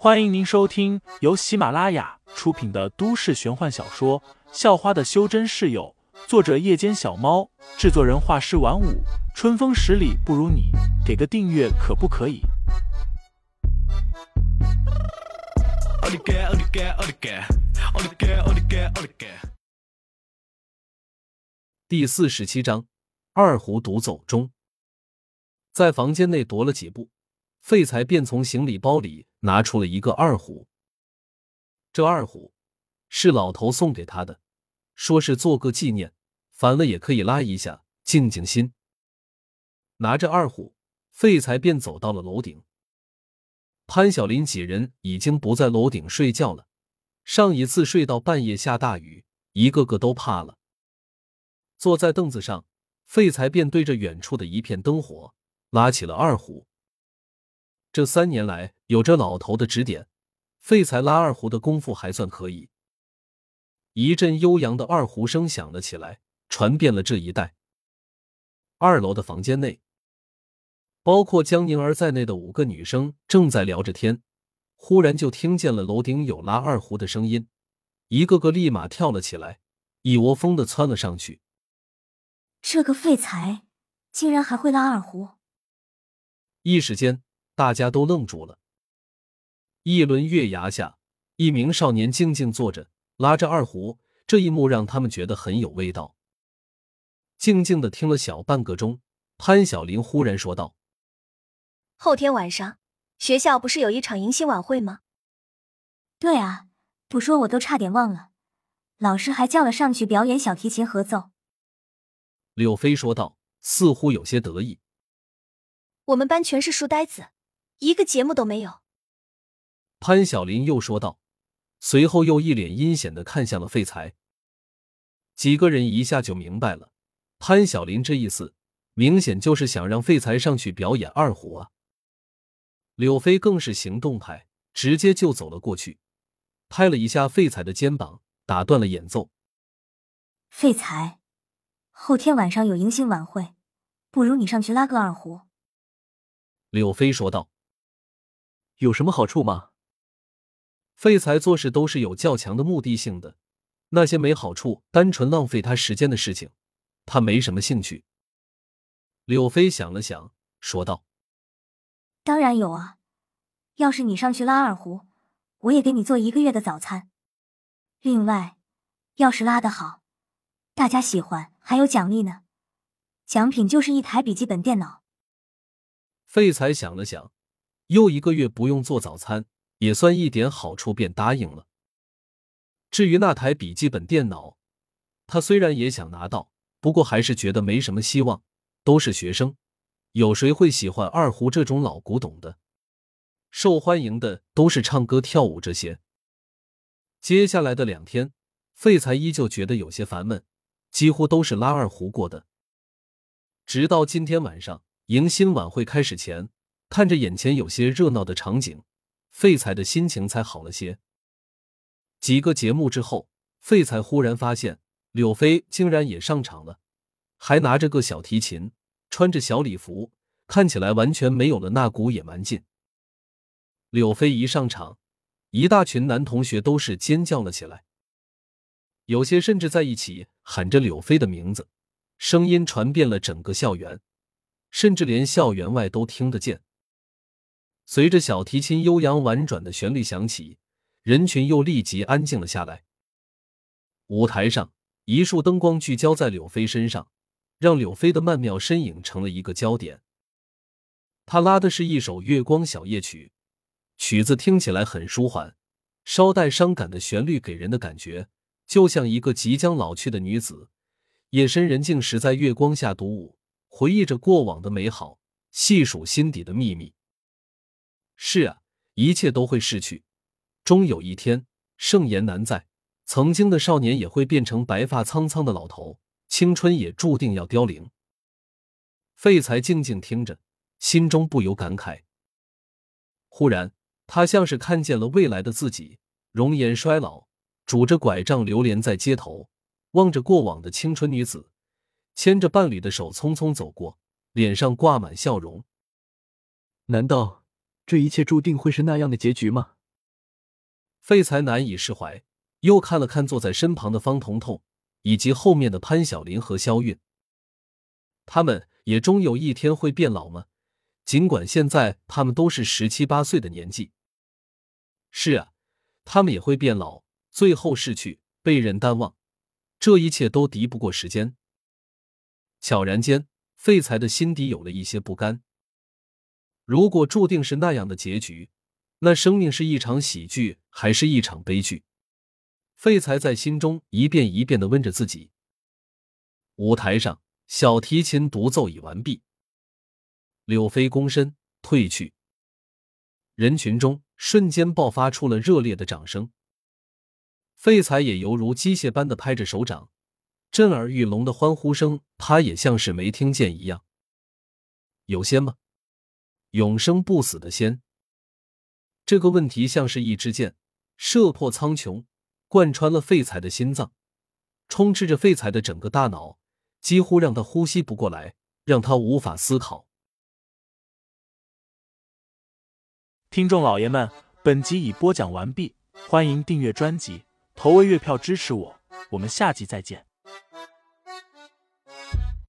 欢迎您收听由喜马拉雅出品的都市玄幻小说《校花的修真室友》，作者：夜间小猫，制作人：画师晚舞，春风十里不如你，给个订阅可不可以？第四十七章，二胡独奏中，在房间内踱了几步。废材便从行李包里拿出了一个二胡。这二胡是老头送给他的，说是做个纪念，烦了也可以拉一下，静静心。拿着二胡，废材便走到了楼顶。潘晓林几人已经不在楼顶睡觉了，上一次睡到半夜下大雨，一个个都怕了。坐在凳子上，废材便对着远处的一片灯火，拉起了二胡。这三年来，有着老头的指点，废材拉二胡的功夫还算可以。一阵悠扬的二胡声响了起来，传遍了这一带。二楼的房间内，包括江宁儿在内的五个女生正在聊着天，忽然就听见了楼顶有拉二胡的声音，一个个立马跳了起来，一窝蜂的窜了上去。这个废材竟然还会拉二胡！一时间。大家都愣住了。一轮月牙下，一名少年静静坐着，拉着二胡。这一幕让他们觉得很有味道。静静的听了小半个钟，潘晓林忽然说道：“后天晚上学校不是有一场迎新晚会吗？”“对啊，不说我都差点忘了，老师还叫了上去表演小提琴合奏。”柳飞说道，似乎有些得意。“我们班全是书呆子。”一个节目都没有，潘晓林又说道，随后又一脸阴险的看向了废材。几个人一下就明白了，潘晓林这意思明显就是想让废材上去表演二胡啊。柳飞更是行动派，直接就走了过去，拍了一下废材的肩膀，打断了演奏。废材，后天晚上有迎新晚会，不如你上去拉个二胡。柳飞说道。有什么好处吗？废材做事都是有较强的目的性的，那些没好处、单纯浪费他时间的事情，他没什么兴趣。柳飞想了想，说道：“当然有啊，要是你上去拉二胡，我也给你做一个月的早餐。另外，要是拉得好，大家喜欢，还有奖励呢，奖品就是一台笔记本电脑。”废材想了想。又一个月不用做早餐，也算一点好处，便答应了。至于那台笔记本电脑，他虽然也想拿到，不过还是觉得没什么希望。都是学生，有谁会喜欢二胡这种老古董的？受欢迎的都是唱歌跳舞这些。接下来的两天，废材依旧觉得有些烦闷，几乎都是拉二胡过的。直到今天晚上迎新晚会开始前。看着眼前有些热闹的场景，废材的心情才好了些。几个节目之后，废材忽然发现柳飞竟然也上场了，还拿着个小提琴，穿着小礼服，看起来完全没有了那股野蛮劲。柳飞一上场，一大群男同学都是尖叫了起来，有些甚至在一起喊着柳飞的名字，声音传遍了整个校园，甚至连校园外都听得见。随着小提琴悠扬婉转的旋律响起，人群又立即安静了下来。舞台上，一束灯光聚焦在柳飞身上，让柳飞的曼妙身影成了一个焦点。他拉的是一首《月光小夜曲》，曲子听起来很舒缓，稍带伤感的旋律给人的感觉，就像一个即将老去的女子，夜深人静时在月光下独舞，回忆着过往的美好，细数心底的秘密。是啊，一切都会逝去，终有一天，盛颜难在，曾经的少年也会变成白发苍苍的老头，青春也注定要凋零。废材静静听着，心中不由感慨。忽然，他像是看见了未来的自己，容颜衰老，拄着拐杖流连在街头，望着过往的青春女子，牵着伴侣的手匆匆走过，脸上挂满笑容。难道？这一切注定会是那样的结局吗？废材难以释怀，又看了看坐在身旁的方彤彤，以及后面的潘晓林和肖韵。他们也终有一天会变老吗？尽管现在他们都是十七八岁的年纪。是啊，他们也会变老，最后逝去，被人淡忘。这一切都敌不过时间。悄然间，废材的心底有了一些不甘。如果注定是那样的结局，那生命是一场喜剧还是一场悲剧？废材在心中一遍一遍的问着自己。舞台上，小提琴独奏已完毕，柳飞躬身退去，人群中瞬间爆发出了热烈的掌声。废材也犹如机械般的拍着手掌，震耳欲聋的欢呼声，他也像是没听见一样。有仙吗？永生不死的仙？这个问题像是一支箭，射破苍穹，贯穿了废材的心脏，充斥着废材的整个大脑，几乎让他呼吸不过来，让他无法思考。听众老爷们，本集已播讲完毕，欢迎订阅专辑，投喂月票支持我，我们下集再见。